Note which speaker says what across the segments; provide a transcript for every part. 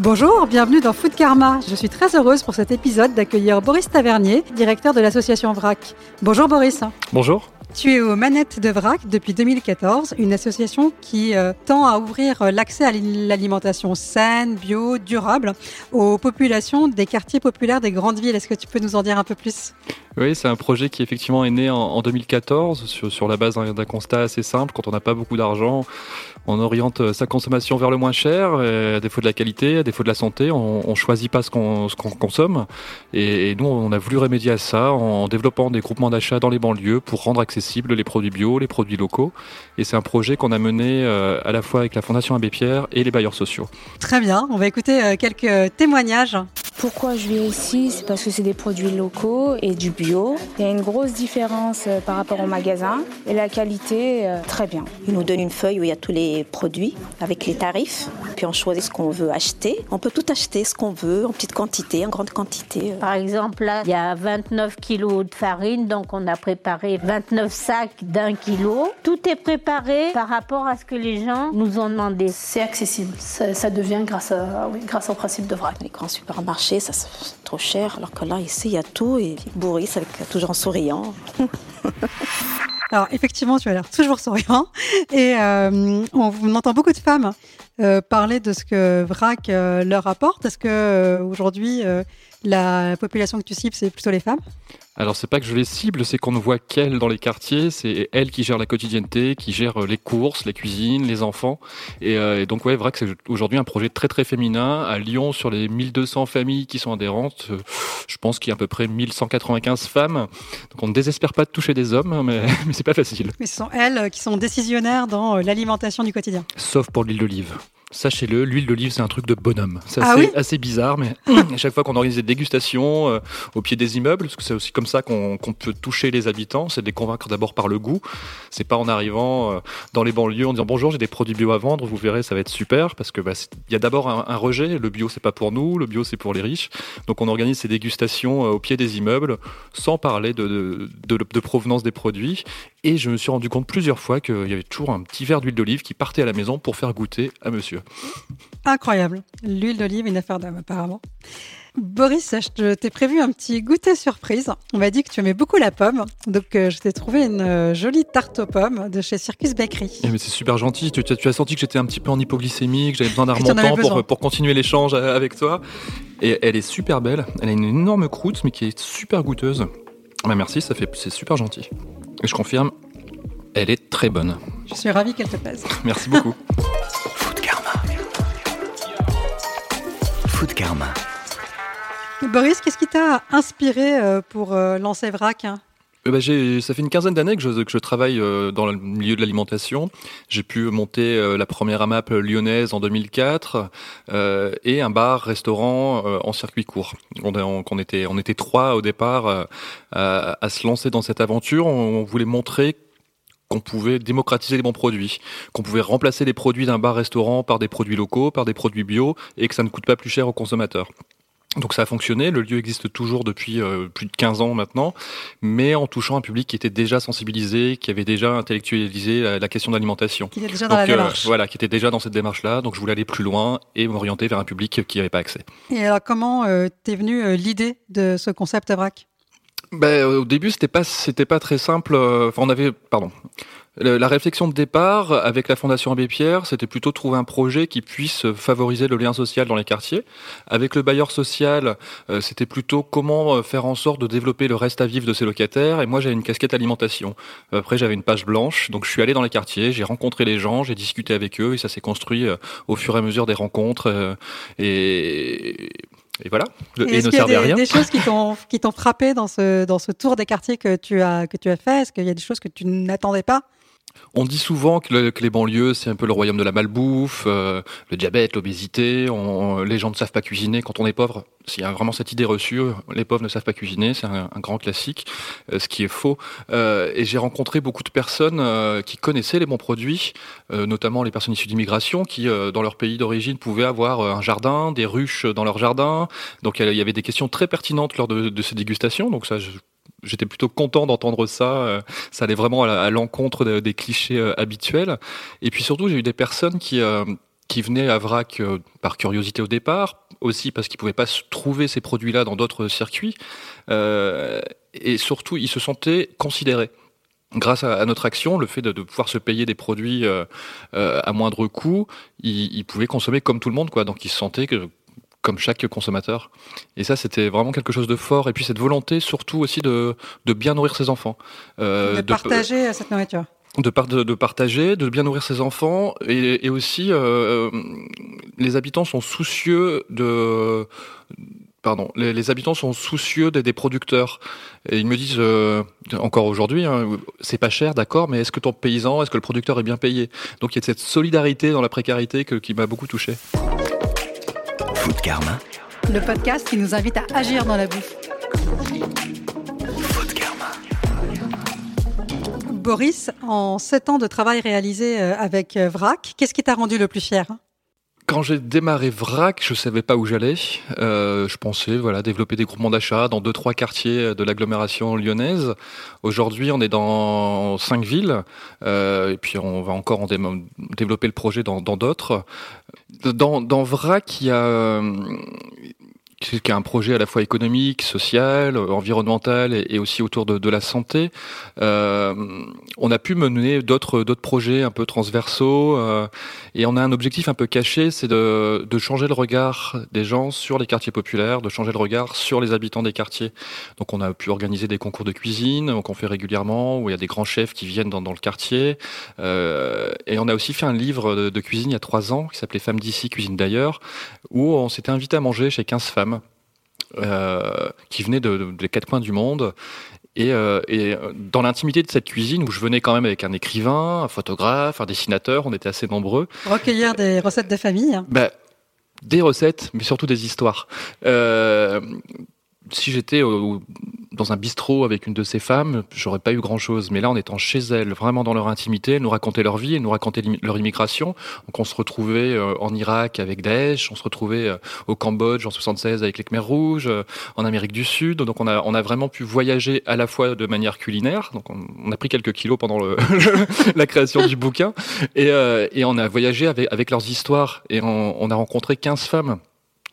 Speaker 1: Bonjour, bienvenue dans Food Karma. Je suis très heureuse pour cet épisode d'accueillir Boris Tavernier, directeur de l'association VRAC. Bonjour Boris.
Speaker 2: Bonjour.
Speaker 1: Tu es aux manettes de VRAC depuis 2014, une association qui euh, tend à ouvrir euh, l'accès à l'alimentation saine, bio, durable aux populations des quartiers populaires des grandes villes. Est-ce que tu peux nous en dire un peu plus?
Speaker 2: Oui, c'est un projet qui effectivement est né en, 2014 sur, sur, la base d'un constat assez simple. Quand on n'a pas beaucoup d'argent, on oriente sa consommation vers le moins cher, à défaut de la qualité, à défaut de la santé, on, on choisit pas ce qu'on consomme. Et, et, nous, on a voulu remédier à ça en développant des groupements d'achat dans les banlieues pour rendre accessible les produits bio, les produits locaux. Et c'est un projet qu'on a mené euh, à la fois avec la Fondation Abbé Pierre et les bailleurs sociaux.
Speaker 1: Très bien, on va écouter euh, quelques témoignages.
Speaker 3: Pourquoi je viens ici? C'est parce que c'est des produits locaux et du bio. Il y a une grosse différence euh, par rapport au magasin et la qualité, très bien.
Speaker 4: Ils nous donnent une feuille où il y a tous les produits avec les tarifs. Puis on choisit ce qu'on veut acheter. On peut tout acheter, ce qu'on veut, en petite quantité, en grande quantité.
Speaker 5: Par exemple, là, il y a 29 kilos de farine, donc on a préparé 29 sac d'un kilo. Tout est préparé par rapport à ce que les gens nous ont demandé.
Speaker 6: C'est accessible. Ça, devient grâce, à, oui, grâce au principe de vrac.
Speaker 4: Les grands supermarchés, ça c'est trop cher. Alors que là, ici, il y a tout. Et Boris, avec toujours en souriant.
Speaker 1: Alors effectivement, tu as l'air toujours souriant et euh, on, entend beaucoup de femmes euh, parler de ce que VRAC euh, leur apporte. Est-ce que aujourd'hui la population que tu cibles, c'est plutôt les femmes
Speaker 2: alors c'est pas que je les cible, c'est qu'on ne voit qu'elles dans les quartiers, c'est elles qui gèrent la quotidienneté, qui gèrent les courses, les cuisines, les enfants. Et, euh, donc ouais, vrai que c'est aujourd'hui un projet très très féminin. À Lyon, sur les 1200 familles qui sont adhérentes, euh, je pense qu'il y a à peu près 1195 femmes. Donc on ne désespère pas de toucher des hommes, hein, mais, mais c'est pas facile.
Speaker 1: Mais ce sont elles qui sont décisionnaires dans euh, l'alimentation du quotidien.
Speaker 2: Sauf pour l'huile d'olive. Sachez-le, l'huile d'olive, c'est un truc de bonhomme. C'est
Speaker 1: ah
Speaker 2: assez, bizarre, mais à chaque fois qu'on organise des dégustations euh, au pied des immeubles, parce que c'est aussi comme ça qu'on peut toucher les habitants, c'est de les convaincre d'abord par le goût. C'est pas en arrivant euh, dans les banlieues en disant bonjour, j'ai des produits bio à vendre, vous verrez, ça va être super, parce que bah, il y a d'abord un, rejet. Le bio, c'est pas pour nous, le bio, c'est pour les riches. Donc on organise ces dégustations euh, au pied des immeubles, sans parler de, de provenance des produits. Et je me suis rendu compte plusieurs fois qu'il y avait toujours un petit verre d'huile d'olive qui partait à la maison pour faire goûter à monsieur.
Speaker 1: Incroyable. L'huile d'olive, une affaire d'homme apparemment. Boris, je t'ai prévu un petit goûter surprise. On m'a dit que tu aimais beaucoup la pomme, donc euh, je t'ai trouvé une euh, jolie tarte aux pommes de chez Circus Bakery.
Speaker 2: Eh, mais c'est super gentil. Tu, as senti que j'étais un petit peu en hypoglycémie, que j'avais besoin d'un remontant pour, pour continuer l'échange euh, avec toi. Et elle est super belle. Elle a une énorme croûte, mais qui est super goûteuse. Bah merci, ça fait, c'est super gentil. Et je confirme, elle est très bonne.
Speaker 1: Je suis ravie qu'elle te plaise.
Speaker 2: Merci beaucoup.
Speaker 7: Food Karma.
Speaker 1: Boris, qu'est-ce qui t'a inspiré euh, pour euh, lancer VRAC hein?
Speaker 2: Euh, bah, ça fait une quinzaine d'années que je, que je travaille euh, dans le milieu de l'alimentation. J'ai pu monter la première AMAP lyonnaise en 2004 et un bar-restaurant en circuit court. On, on, était, on était trois au départ à, à se lancer dans cette aventure. On, voulait montrer qu'on pouvait démocratiser les bons produits, qu'on pouvait remplacer les produits d'un bar-restaurant par des produits locaux, par des produits bio, et que ça ne coûte pas plus cher aux consommateurs. Donc ça a fonctionné, le lieu existe toujours depuis euh, plus de 15 ans maintenant, mais en touchant un public qui était déjà sensibilisé, qui avait déjà intellectualisé la, question d'alimentation.
Speaker 1: Qui était déjà dans la euh,
Speaker 2: voilà, qui était déjà dans cette démarche-là, donc je voulais aller plus loin et m'orienter vers un public qui n'avait pas accès.
Speaker 1: Et alors comment euh, t'es venue l'idée de ce concept VRAC?
Speaker 2: Ben, au début, c'était pas, c'était pas très simple. Enfin, on avait, pardon, la réflexion de départ avec la Fondation Abbé Pierre, c'était plutôt trouver un projet qui puisse favoriser le lien social dans les quartiers. Avec le bailleur social, euh, c'était plutôt comment euh, faire en sorte de développer le reste à vivre de ses locataires. Et moi, j'avais une casquette alimentation. Après, j'avais une page blanche, donc je suis allé dans les quartiers, j'ai rencontré les gens, j'ai discuté avec eux, et ça s'est construit euh, au fur et à mesure des rencontres. Et et voilà,
Speaker 1: le et, ne servait à rien. Des choses qui t'ont qui t'ont frappé dans ce dans ce tour des quartiers que tu as que tu as fait? Est-ce qu'il y a des choses que tu n'attendais pas?
Speaker 2: On dit souvent que, les banlieues, c'est un peu le royaume de la malbouffe, euh, le diabète, l'obésité. Les gens ne savent pas cuisiner quand on est pauvre. S'il y a vraiment cette idée reçue, les pauvres ne savent pas cuisiner, c'est un, grand classique, euh, ce qui est faux. Euh, et j'ai rencontré beaucoup de personnes qui connaissaient les bons produits, notamment les personnes issues d'immigration, qui, dans leur pays d'origine, pouvaient avoir un jardin, des ruches dans leur jardin. Donc il y avait des questions très pertinentes lors de, de ces dégustations. Donc ça, je j'étais plutôt content d'entendre ça. Euh, ça allait vraiment à l'encontre des clichés euh, habituels. Et puis surtout, j'ai eu des personnes qui euh, qui venaient à Vrac par curiosité au départ, aussi parce qu'ils pouvaient pas trouver ces produits-là dans d'autres circuits, et surtout ils se sentaient considérés grâce à, notre action, le fait de, pouvoir se payer des produits à moindre coût, ils, ils, pouvaient consommer comme tout le monde, quoi. Donc ils se sentaient que, comme chaque consommateur. Et ça, c'était vraiment quelque chose de fort. Et puis cette volonté, surtout aussi, de, de bien nourrir ses enfants.
Speaker 1: Euh, de, partager cette nourriture.
Speaker 2: De, de, partager, de bien nourrir ses enfants. Et, et aussi, euh, les habitants sont soucieux de... Pardon, les, habitants sont soucieux des, des, producteurs. Et ils me disent, euh, encore aujourd'hui, hein, c'est pas cher, d'accord, mais est-ce que ton paysan, est-ce que le producteur est bien payé? Donc il y a cette solidarité dans la précarité que, qui m'a beaucoup touché.
Speaker 7: Karma.
Speaker 1: Le podcast qui nous invite à agir dans la bouffe.
Speaker 7: Karma.
Speaker 1: Boris, en sept ans de travail réalisé euh, avec euh, VRAC, qu'est-ce qui t'a rendu le plus fier?
Speaker 2: Quand j'ai démarré VRAC, je savais pas où j'allais. Euh, je pensais voilà développer des groupements d'achat dans deux trois quartiers de l'agglomération lyonnaise. Aujourd'hui, on est dans cinq villes euh, et puis on va encore en développer le projet dans d'autres. Dans, dans VRAC, il y a qui est un projet à la fois économique, social, environnemental et, aussi autour de, la santé. Euh, on a pu mener d'autres d'autres projets un peu transversaux euh, et on a un objectif un peu caché, c'est de, de changer le regard des gens sur les quartiers populaires, de changer le regard sur les habitants des quartiers. Donc on a pu organiser des concours de cuisine qu'on fait régulièrement où il y a des grands chefs qui viennent dans, dans le quartier euh, et on a aussi fait un livre de, de cuisine il y a trois ans qui s'appelait Femmes d'ici, cuisine d'ailleurs où on s'était invité à manger chez 15 femmes euh, qui venaient de, des quatre coins du monde. Et, euh, et, dans l'intimité de cette cuisine, où je venais quand même avec un écrivain, un photographe, un dessinateur, on était assez nombreux.
Speaker 1: Recueillir des recettes de famille
Speaker 2: bah, Des recettes, mais surtout des histoires. Euh, si j'étais dans un bistrot avec une de ces femmes, j'aurais pas eu grand chose. Mais là, en étant chez elles, vraiment dans leur intimité, elles nous racontaient leur vie, elles nous racontaient leur immigration. Donc, on se retrouvait euh, en Irak avec Daesh, on se retrouvait euh, au Cambodge en 76 avec les Khmer rouges, euh, en Amérique du Sud. Donc, on a, on a vraiment pu voyager à la fois de manière culinaire. Donc, on, a pris quelques kilos pendant le, la création du bouquin. Et, et on a voyagé avec, avec leurs histoires. Et on, on a rencontré 15 femmes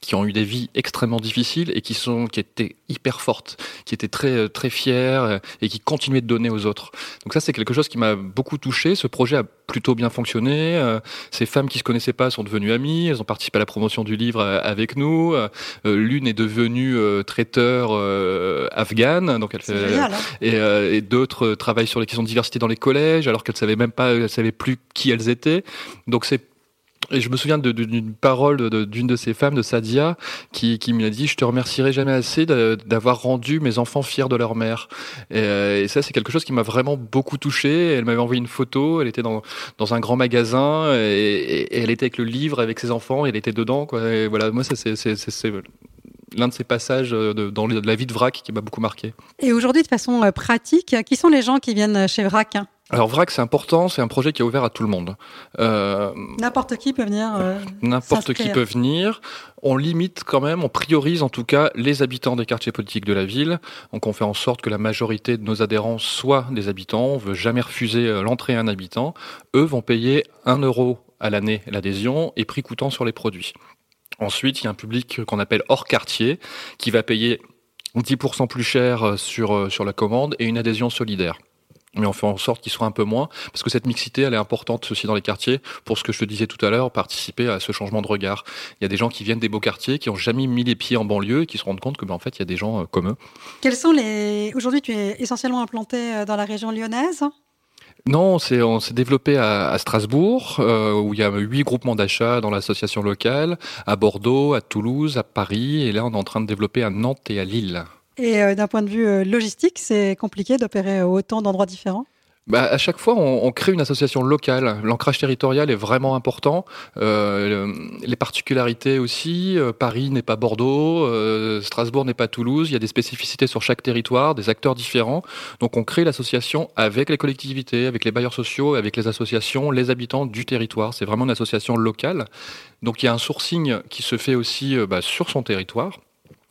Speaker 2: qui ont eu des vies extrêmement difficiles et qui sont qui étaient hyper fortes, qui étaient très euh, très fières euh, et qui continuaient de donner aux autres. Donc ça c'est quelque chose qui m'a beaucoup touché. Ce projet a plutôt bien fonctionné. Euh, ces femmes qui se connaissaient pas sont devenues amies. Elles ont participé à la promotion du livre avec nous. L'une est devenue traiteur afghane, donc elle fait,
Speaker 1: hein.
Speaker 2: et, et d'autres travaillent sur les questions de diversité dans les collèges alors qu'elles savaient même pas, elles savaient plus qui elles étaient. Donc c'est et je me souviens d'une parole d'une de ces femmes, de Sadia, qui, qui m'a dit Je te remercierai jamais assez d'avoir rendu mes enfants fiers de leur mère. Et, euh, et ça, c'est quelque chose qui m'a vraiment beaucoup touché. Elle m'avait envoyé une photo, elle était dans, dans un grand magasin, et, elle était avec le livre, avec ses enfants, et elle était dedans. Et voilà, moi, c'est l'un de ces passages euh, de, dans la vie de VRAC qui m'a beaucoup marqué.
Speaker 1: Et aujourd'hui, de façon euh, pratique, qui sont les gens qui viennent chez VRAC
Speaker 2: alors VRAC, c'est important, c'est un projet qui est ouvert à tout le monde.
Speaker 1: Euh, n'importe qui peut venir. Euh,
Speaker 2: N'importe qui peut venir. On limite quand même, on priorise en tout cas les habitants des quartiers politiques de la ville. Donc on fait en sorte que la majorité de nos adhérents soient des habitants. On veut jamais refuser euh, l'entrée à un habitant. Eux vont payer un euro à l'année l'adhésion et prix coûtant sur les produits. Ensuite, il y a un public qu'on appelle hors quartier qui va payer 10% plus cher euh, sur, sur la commande et une adhésion solidaire mais on fait en sorte qu'ils soient un peu moins, parce que cette mixité, elle est importante aussi dans les quartiers, pour ce que je te disais tout à l'heure, participer à ce changement de regard. Il y a des gens qui viennent des beaux quartiers, qui ont jamais mis les pieds en banlieue, et qui se rendent compte que, ben, en fait, il y a des gens euh, comme eux.
Speaker 1: Quels sont les... Aujourd'hui, tu es essentiellement implanté euh, dans la région lyonnaise?
Speaker 2: Non, c'est on s'est développé à, Strasbourg, euh, où il y a huit groupements d'achat dans l'association locale, à Bordeaux, à Toulouse, à Paris, et là on est en train de développer à Nantes et à Lille.
Speaker 1: Et euh, d'un point de vue euh, logistique, c'est compliqué d'opérer autant d'endroits différents?
Speaker 2: Bah, à chaque fois, on, crée une association locale. L'ancrage territorial est vraiment important. Euh, les particularités aussi. Euh, Paris n'est pas Bordeaux, euh, Strasbourg n'est pas Toulouse. Il y a des spécificités sur chaque territoire, des acteurs différents. Donc, on crée l'association avec les collectivités, avec les bailleurs sociaux, avec les associations, les habitants du territoire. C'est vraiment une association locale. Donc, il y a un sourcing qui se fait aussi bah, sur son territoire.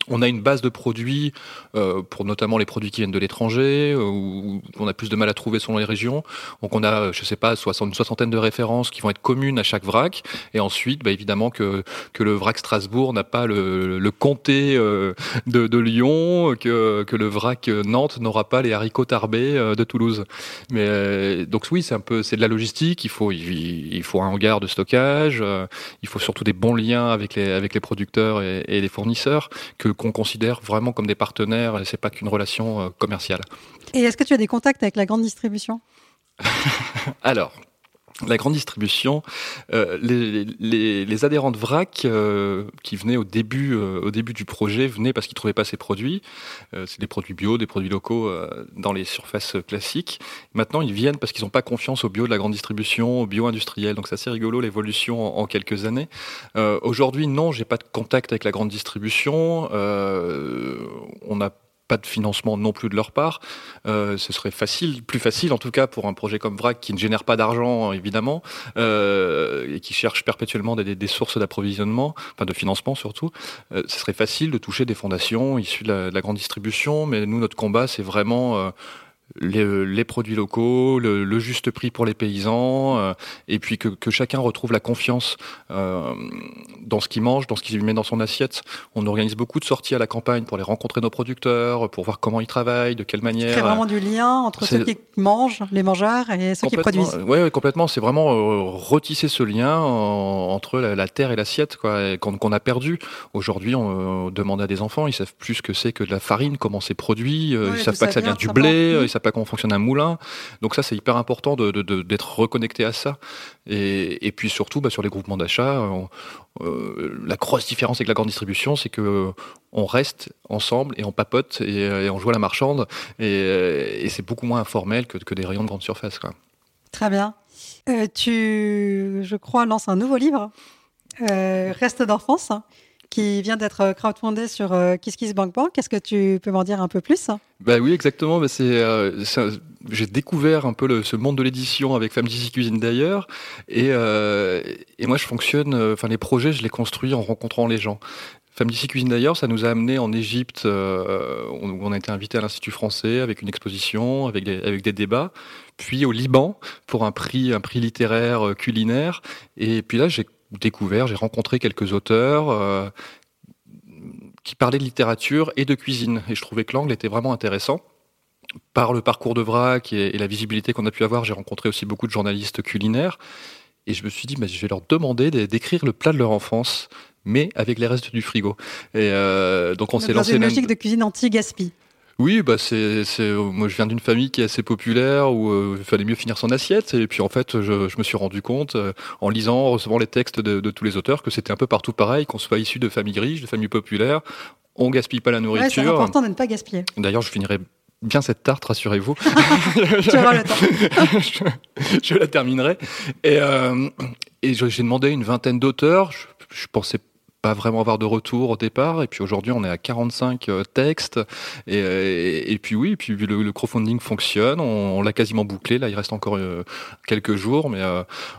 Speaker 2: On a une base de produits euh, pour notamment les produits qui viennent de l'étranger, euh, où on a plus de mal à trouver selon les régions. Donc on a, je sais pas, une soixantaine de références qui vont être communes à chaque vrac. Et ensuite, bah, évidemment que, que le vrac Strasbourg n'a pas le, le comté euh, de, de, Lyon, que, que le vrac Nantes n'aura pas les haricots tarbés de Toulouse. Mais donc oui, c'est un peu, c'est de la logistique. Il faut, il, faut un hangar de stockage. il faut surtout des bons liens avec les, avec les producteurs et, et les fournisseurs que qu'on considère vraiment comme des partenaires et c'est pas qu'une relation euh, commerciale.
Speaker 1: Et est-ce que tu as des contacts avec la grande distribution?
Speaker 2: Alors, la grande distribution, euh, les, adhérents de VRAC euh, qui venaient au début, au début du projet venaient parce qu'ils trouvaient pas ces produits. c'est des produits bio, des produits locaux dans les surfaces classiques. Maintenant, ils viennent parce qu'ils n'ont pas confiance au bio de la grande distribution, au bio industriel. Donc c'est assez rigolo l'évolution en, quelques années. Aujourd'hui, non, j'ai pas de contact avec la grande distribution. on a pas de financement non plus de leur part. Euh, ce serait facile, plus facile en tout cas pour un projet comme VRAC qui ne génère pas d'argent évidemment euh, et qui cherche perpétuellement des, des sources d'approvisionnement, enfin de financement surtout. Euh, ce serait facile de toucher des fondations issues de la, de la grande distribution, mais nous notre combat c'est vraiment euh, les, produits locaux, le, juste prix pour les paysans, euh, et puis que, chacun retrouve la confiance euh, dans ce qu'il mange, dans ce qu'il met dans son assiette. On organise beaucoup de sorties à la campagne pour les rencontrer nos producteurs, pour voir comment ils travaillent, de quelle manière.
Speaker 1: C'est vraiment du lien entre ceux qui mangent, les mangeurs, et ceux qui produisent.
Speaker 2: Oui, complètement. C'est vraiment euh, retisser ce lien entre la, terre et l'assiette, quoi, qu'on a perdu. Aujourd'hui, on, demande à des enfants, ils savent plus ce que c'est que de la farine, comment c'est produit, ils savent pas que ça vient du blé, savent pas comment fonctionne un moulin. Donc ça, c'est hyper important d'être de, reconnecté à ça. Et, puis surtout, bah, sur les groupements d'achat, euh, la grosse différence avec la grande distribution, c'est que on reste ensemble et on papote et, on joue à la marchande. Et, c'est beaucoup moins informel que, des rayons de grande surface.
Speaker 1: Très bien. Euh, tu, je crois, lances un nouveau livre, euh, Reste d'enfance qui vient d'être crowdfundé sur euh, KissKissBankBank. Est-ce que tu peux m'en dire un peu plus
Speaker 2: Bah oui, exactement. Bah, c'est, euh, j'ai découvert un peu ce monde de l'édition avec Femmes d'ici cuisine d'ailleurs, et, euh, et moi je fonctionne. Euh, enfin, les projets, je les construis en rencontrant les gens. Femmes d'ici cuisine d'ailleurs, ça nous a amené en Égypte. Euh, on, on, a été invité à l'Institut français avec une exposition, avec des, avec des débats. Puis au Liban pour un prix, un prix littéraire culinaire. Et puis là, j'ai découvert, j'ai rencontré quelques auteurs euh, qui parlaient de littérature et de cuisine. Et je trouvais que l'angle était vraiment intéressant. Par le parcours de Vrac et, la visibilité qu'on a pu avoir, j'ai rencontré aussi beaucoup de journalistes culinaires. Et je me suis dit, bah, je vais leur demander d'écrire le plat de leur enfance, mais avec les restes du frigo. Et euh, donc on s'est lancé.
Speaker 1: Dans une logique de cuisine anti-gaspi.
Speaker 2: Oui, bah c'est, c'est, moi je viens d'une famille qui est assez populaire où euh, il fallait mieux finir son assiette et puis en fait je, je me suis rendu compte euh, en lisant, en recevant les textes de, de, tous les auteurs que c'était un peu partout pareil, qu'on soit issu de familles riches, de familles populaires, on gaspille pas la nourriture.
Speaker 1: c'est important de ne pas gaspiller.
Speaker 2: D'ailleurs, je finirai bien cette tarte, rassurez-vous.
Speaker 1: tu auras le temps.
Speaker 2: je, je, la terminerai. Et, euh, et j'ai demandé une vingtaine d'auteurs. Je, je pensais pas vraiment avoir de retour au départ. Et puis aujourd'hui, on est à 45 euh, textes. Euh, et, puis oui, puis le, crowdfunding fonctionne. On, l'a quasiment bouclé. Là, il reste encore euh, quelques jours, mais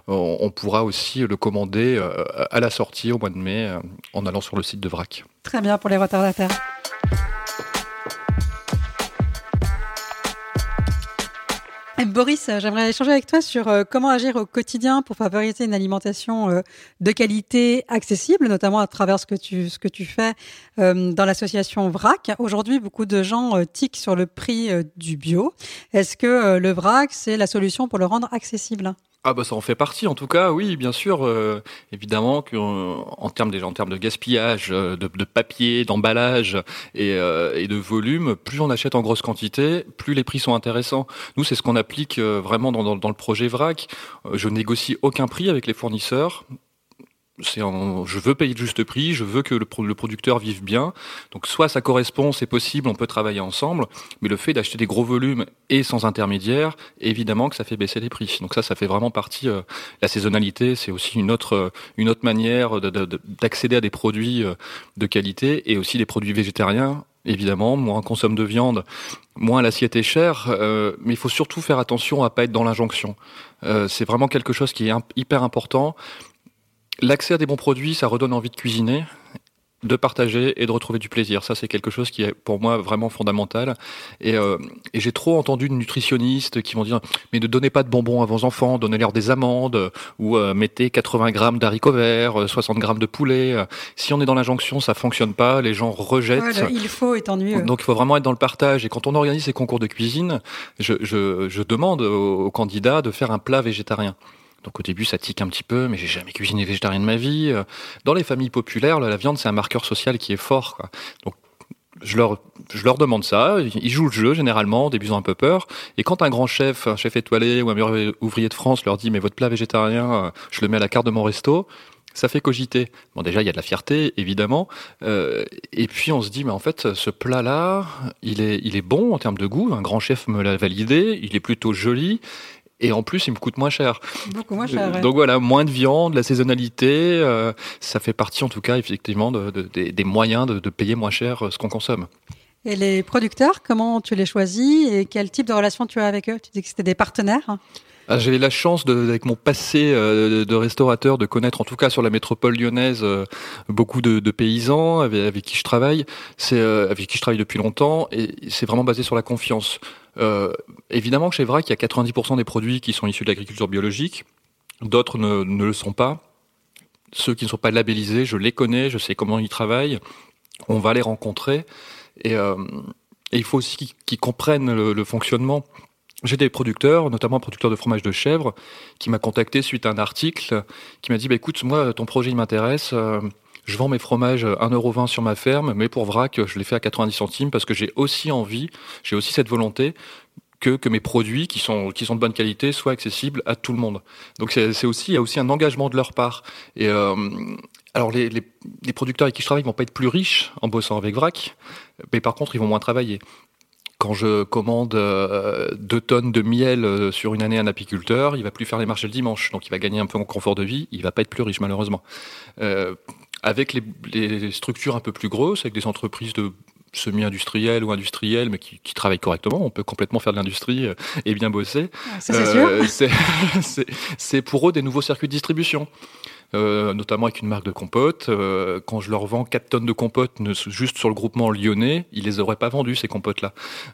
Speaker 2: on, pourra aussi le commander à la sortie au mois de mai en allant sur le site de VRAC.
Speaker 1: Très bien pour les retardataires. Boris, j'aimerais échanger avec toi sur euh, comment agir au quotidien pour favoriser une alimentation euh, de qualité accessible, notamment à travers ce que tu, ce que tu fais euh, dans l'association VRAC. Aujourd'hui, beaucoup de gens tiquent sur le prix du bio. Est-ce que le VRAC, c'est la solution pour le rendre accessible?
Speaker 2: Ah bah ça en fait partie en tout cas, oui bien sûr, euh, évidemment qu'en termes déjà en termes de gaspillage, euh, de, papier, d'emballage et, euh, de volume, plus on achète en grosse quantité, plus les prix sont intéressants. Nous c'est ce qu'on applique vraiment dans, dans, dans, le projet VRAC. Je négocie aucun prix avec les fournisseurs c'est je veux payer le juste prix, je veux que le, le, producteur vive bien. Donc soit ça correspond, c'est possible, on peut travailler ensemble, mais le fait d'acheter des gros volumes et sans intermédiaire, évidemment que ça fait baisser les prix. Donc ça, ça fait vraiment partie. Euh, la saisonnalité, c'est aussi une autre euh, une autre manière d'accéder à des produits euh, de qualité et aussi des produits végétariens évidemment, moins on consomme de viande, moins l'assiette est chère, mais il faut surtout faire attention à pas être dans l'injonction. c'est vraiment quelque chose qui est hyper important. L'accès à des bons produits, ça redonne envie de cuisiner de partager et de retrouver du plaisir. Ça, c'est quelque chose qui est pour moi vraiment fondamental. Et, euh, et j'ai trop entendu de nutritionnistes qui vont dire mais ne donnez pas de bonbons à vos enfants, donnez-leur des amandes ou euh, mettez 80 grammes d'haricots verts, 60 euh, grammes de poulet. Si on est dans l'injonction, ça fonctionne pas. Les gens rejettent.
Speaker 1: il faut est ennuyeux.
Speaker 2: Donc il faut vraiment être dans le partage. Et quand on organise ces concours de cuisine, je, je, je demande aux candidats de faire un plat végétarien. Donc au début, ça tique un petit peu, mais j'ai jamais cuisiné végétarien de ma vie. Dans les familles populaires, la viande, c'est un marqueur social qui est fort. Donc je leur, demande ça, ils jouent le jeu généralement, débusant un peu peur. Et quand un grand chef, un chef étoilé ou un meilleur ouvrier de France leur dit mais votre plat végétarien, euh, je le mets à la carte de mon resto, ça fait cogiter. Bon déjà il y a de la fierté évidemment, euh, et puis on se dit mais en fait ce plat là, il est, il est bon en termes de goût. Un grand chef me l'a validé, il est plutôt joli et en plus, il me coûte moins cher.
Speaker 1: Beaucoup moins cher.
Speaker 2: Donc voilà, moins de viande, la saisonnalité, euh, ça fait partie en tout cas effectivement de, des moyens de, payer moins cher euh, ce qu'on consomme.
Speaker 1: Et les producteurs, comment tu les choisis et quel type de relation tu as avec eux? Tu dis que c'était des partenaires
Speaker 2: ah, J'ai la chance, de, avec mon passé euh, de restaurateur, de connaître en tout cas sur la métropole lyonnaise beaucoup de, paysans avec, qui je travaille, c'est avec qui je travaille depuis longtemps, et c'est vraiment basé sur la confiance. Euh, évidemment que chez VRAC, il y a 90% des produits qui sont issus de l'agriculture biologique. D'autres ne, le sont pas. Ceux qui ne sont pas labellisés, je les connais, je sais comment ils travaillent. On va les rencontrer. Et, euh, il faut aussi qu'ils comprennent le, fonctionnement. J'ai des producteurs, notamment un producteur de fromage de chèvre, qui m'a contacté suite à un article, qui m'a dit bah, écoute, moi, ton projet m'intéresse. Euh, je vends mes fromages 1,20€ sur ma ferme, mais pour vrac, je les fais à 90 centimes parce que j'ai aussi envie, j'ai aussi cette volonté que, que mes produits qui sont, qui sont de bonne qualité soient accessibles à tout le monde. Donc c'est aussi, il y a aussi un engagement de leur part. Et euh, alors les, les, producteurs avec qui je travaille vont pas être plus riches en bossant avec vrac, mais par contre ils vont moins travailler quand je commande euh, deux tonnes de miel euh, sur une année à un apiculteur, il va plus faire les marchés le dimanche, donc il va gagner un peu en confort de vie. Il va pas être plus riche malheureusement. Euh, avec les, les, structures un peu plus grosses, avec des entreprises de semi-industrielles ou industrielles, mais qui, qui, travaillent correctement, on peut complètement faire de l'industrie et bien bosser. c'est pour eux des nouveaux circuits de distribution. Euh, notamment avec une marque de compote. Euh, quand je leur vends 4 tonnes de compote juste sur le groupement lyonnais, ils les auraient pas vendus ces compotes-là.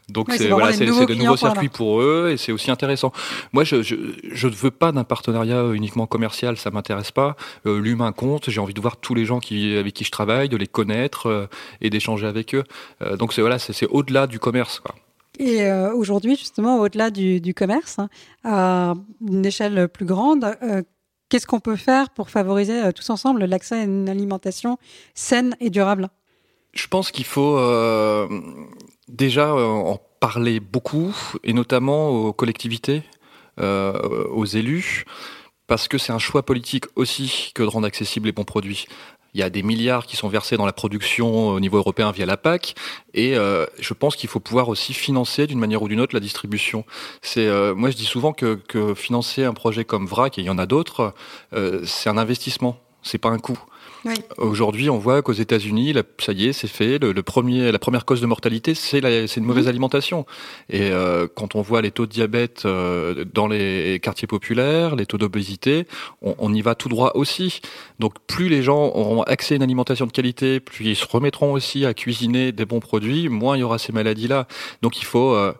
Speaker 2: Donc c'est voilà, de nouveaux circuits pour eux et c'est aussi intéressant. Moi, je, je, je ne veux pas d'un partenariat uniquement commercial, ça m'intéresse pas. Euh, L'humain compte. J'ai envie de voir tous les gens qui, avec qui je travaille, de les connaître et d'échanger avec eux. Donc c'est voilà, c'est au-delà du commerce. Quoi.
Speaker 1: Et euh, aujourd'hui, justement, au-delà du, du, commerce, hein, à une échelle plus grande, euh, Qu'est-ce qu'on peut faire pour favoriser euh, tous ensemble l'accès à une alimentation saine et durable?
Speaker 2: Je pense qu'il faut euh, déjà euh, en parler beaucoup, et notamment aux collectivités, aux élus, parce que c'est un choix politique aussi que de rendre accessibles les bons produits. Il y a des milliards qui sont versés dans la production au niveau européen via la PAC, et euh, je pense qu'il faut pouvoir aussi financer d'une manière ou d'une autre la distribution. C'est euh, moi je dis souvent que, que, financer un projet comme VRAC, et il y en a d'autres, euh, c'est un investissement, c'est pas un coût. Oui. Aujourd'hui, on voit qu'aux États-Unis, ça y est, c'est fait. Le, le, premier, la première cause de mortalité, c'est une mauvaise mmh. alimentation. Et euh, quand on voit les taux de diabète euh, dans les quartiers populaires, les taux d'obésité, on, on, y va tout droit aussi. Donc, plus les gens auront accès à une alimentation de qualité, plus ils se remettront aussi à cuisiner des bons produits, moins il y aura ces maladies-là. Donc, il faut euh,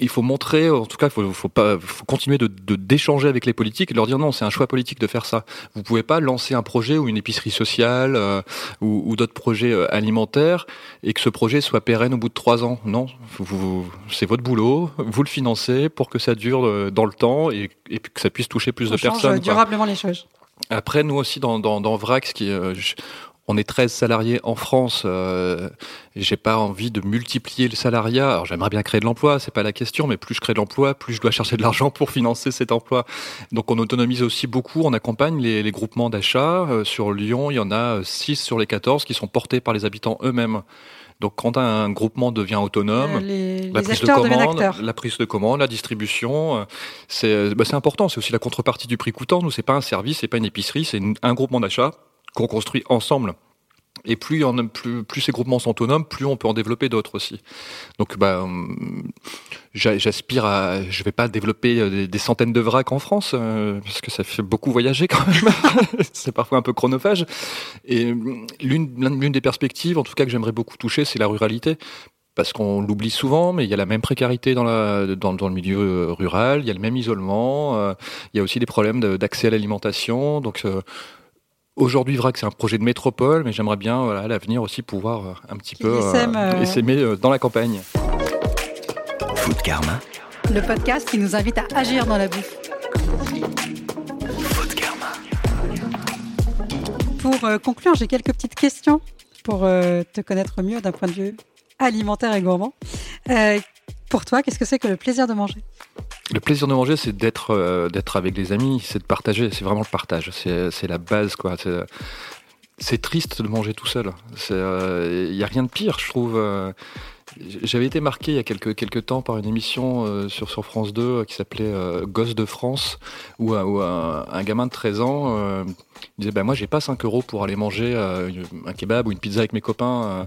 Speaker 2: il faut montrer, en tout cas, il faut, faut, pas, faut continuer de d'échanger avec les politiques et leur dire non, c'est un choix politique de faire ça. Vous pouvez pas lancer un projet ou une épicerie sociale euh, ou, ou d'autres projets euh, alimentaires et que ce projet soit pérenne au bout de trois ans. Non, vous, c'est votre boulot, vous le financez pour que ça dure euh, dans le temps et, et que ça puisse toucher plus
Speaker 1: On
Speaker 2: de personnes.
Speaker 1: durablement les choses.
Speaker 2: Après, nous aussi dans, dans, dans VRAC, ce qui, on est 13 salariés en France. Euh, j'ai pas envie de multiplier le salariat. Alors j'aimerais bien créer de l'emploi, c'est pas la question, mais plus je crée de l'emploi, plus je dois chercher de l'argent pour financer cet emploi. Donc on autonomise aussi beaucoup, on accompagne les, les groupements d'achat. Euh, sur Lyon, il y en a 6 sur les 14 qui sont portés par les habitants eux-mêmes. Donc quand un groupement devient autonome,
Speaker 1: Euh, les,
Speaker 2: la
Speaker 1: les
Speaker 2: prise de commande, la prise de commande, la distribution, euh, c'est bah, important. C'est aussi la contrepartie du prix coûtant. Nous, c'est pas un service, c'est pas une épicerie, c'est un groupement d'achat qu'on construit ensemble. Et plus, ces groupements sont autonomes, plus on peut en développer d'autres aussi. Donc, bah, j'a- j'aspire à. Je vais pas développer euh, des, centaines de vracs en France euh, parce que ça fait beaucoup voyager quand même. c'est parfois un peu chronophage. Et l'une des perspectives, en tout cas que j'aimerais beaucoup toucher, c'est la ruralité parce qu'on l'oublie souvent, mais il y a la même précarité dans, le milieu euh, rural, il y a le même isolement, euh, il y a aussi des problèmes d'accès à l'alimentation. Donc euh, aujourd'hui, VRAC, c'est un projet de métropole, mais j'aimerais bien voilà, à l'avenir aussi pouvoir euh, un petit
Speaker 1: Qui
Speaker 2: peu
Speaker 1: essaime, euh,
Speaker 2: essaimer euh, dans la campagne.
Speaker 7: Food Karma.
Speaker 1: Le podcast qui nous invite à agir dans la bouffe.
Speaker 7: Food Karma.
Speaker 1: Pour euh, conclure, j'ai quelques petites questions pour euh, te connaître mieux d'un point de vue alimentaire et gourmand. Euh, pour toi, qu'est-ce que c'est que le plaisir de manger?
Speaker 2: Le plaisir de manger, c'est d'être euh, d'être avec les amis, c'est de partager, c'est vraiment le partage, c'est c'est la base quoi. C'est- triste de manger tout seul. Il n'y a rien de pire, je trouve. euh, J'avais été marqué il y a quelques, quelques temps par une émission euh, sur, sur France 2 euh, qui s'appelait euh, Gosse de France, où, un- gamin de 13 ans euh, disait bah, Moi, j'ai pas 5 euros pour aller manger euh, un kebab ou une pizza avec mes copains.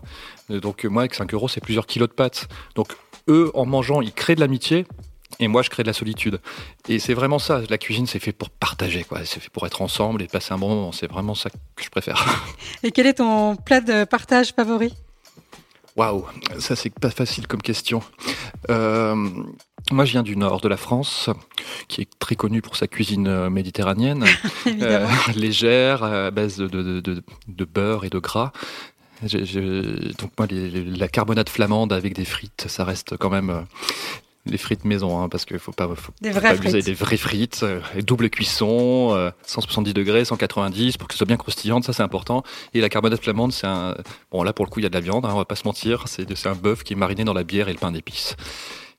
Speaker 2: euh, donc, euh, moi, avec 5 euros, c'est plusieurs kilos de pâtes. Donc, eux, en mangeant, ils créent de l'amitié. Et moi, je crée de la solitude. Et c'est vraiment ça. La cuisine, c'est fait pour partager, quoi. C'est fait pour être ensemble et passer un bon moment. C'est vraiment ça que je préfère.
Speaker 1: Et quel est ton plat de partage favori?
Speaker 2: Waouh, ça c'est pas facile comme question. Euh, moi, je viens du nord de la France, qui est très connu pour sa cuisine euh, méditerranéenne, euh, légère, à base de, de- de- de beurre et de gras. Donc moi, les- la carbonade flamande avec des frites, ça reste quand même les frites maison, hein, parce qu'il faut pas, faut
Speaker 1: Des
Speaker 2: faut
Speaker 1: vraies
Speaker 2: pas
Speaker 1: frites.
Speaker 2: des vraies frites, euh, double cuisson, euh, 170 degrés, 190 pour que ce soit bien croustillante, ça c'est important. Et la carbonade flamande, c'est un bon là pour le coup il y a de la viande, hein, on va pas se mentir, c'est c'est un bœuf qui est mariné dans la bière et le pain d'épices.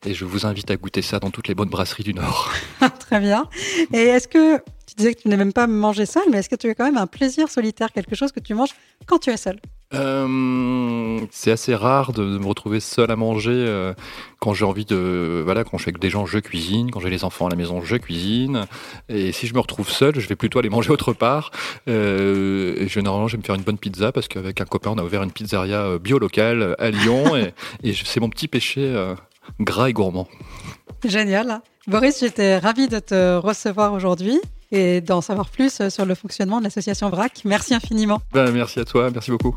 Speaker 2: Et je vous invite à goûter ça dans toutes les bonnes brasseries du Nord.
Speaker 1: Très bien. Et est-ce que tu disais que tu n'aimes même pas manger seul, mais est-ce que tu as quand même un plaisir solitaire, quelque chose que tu manges quand tu es seul?
Speaker 2: Euh, c'est assez rare de, de me retrouver seul à manger euh, quand j'ai envie de voilà quand je suis avec des gens je cuisine. Quand j'ai les enfants à la maison je cuisine. Et si je me retrouve seul je vais plutôt aller manger autre part. Euh, et généralement je vais me faire une bonne pizza parce qu'avec un copain on a ouvert une pizzeria bio locale à Lyon. Et, c'est mon petit péché gras et gourmand.
Speaker 1: Génial. Boris, j'étais ravie de te recevoir aujourd'hui et d'en savoir plus sur le fonctionnement de l'association VRAC. Merci infiniment.
Speaker 2: ben, merci à toi. Merci beaucoup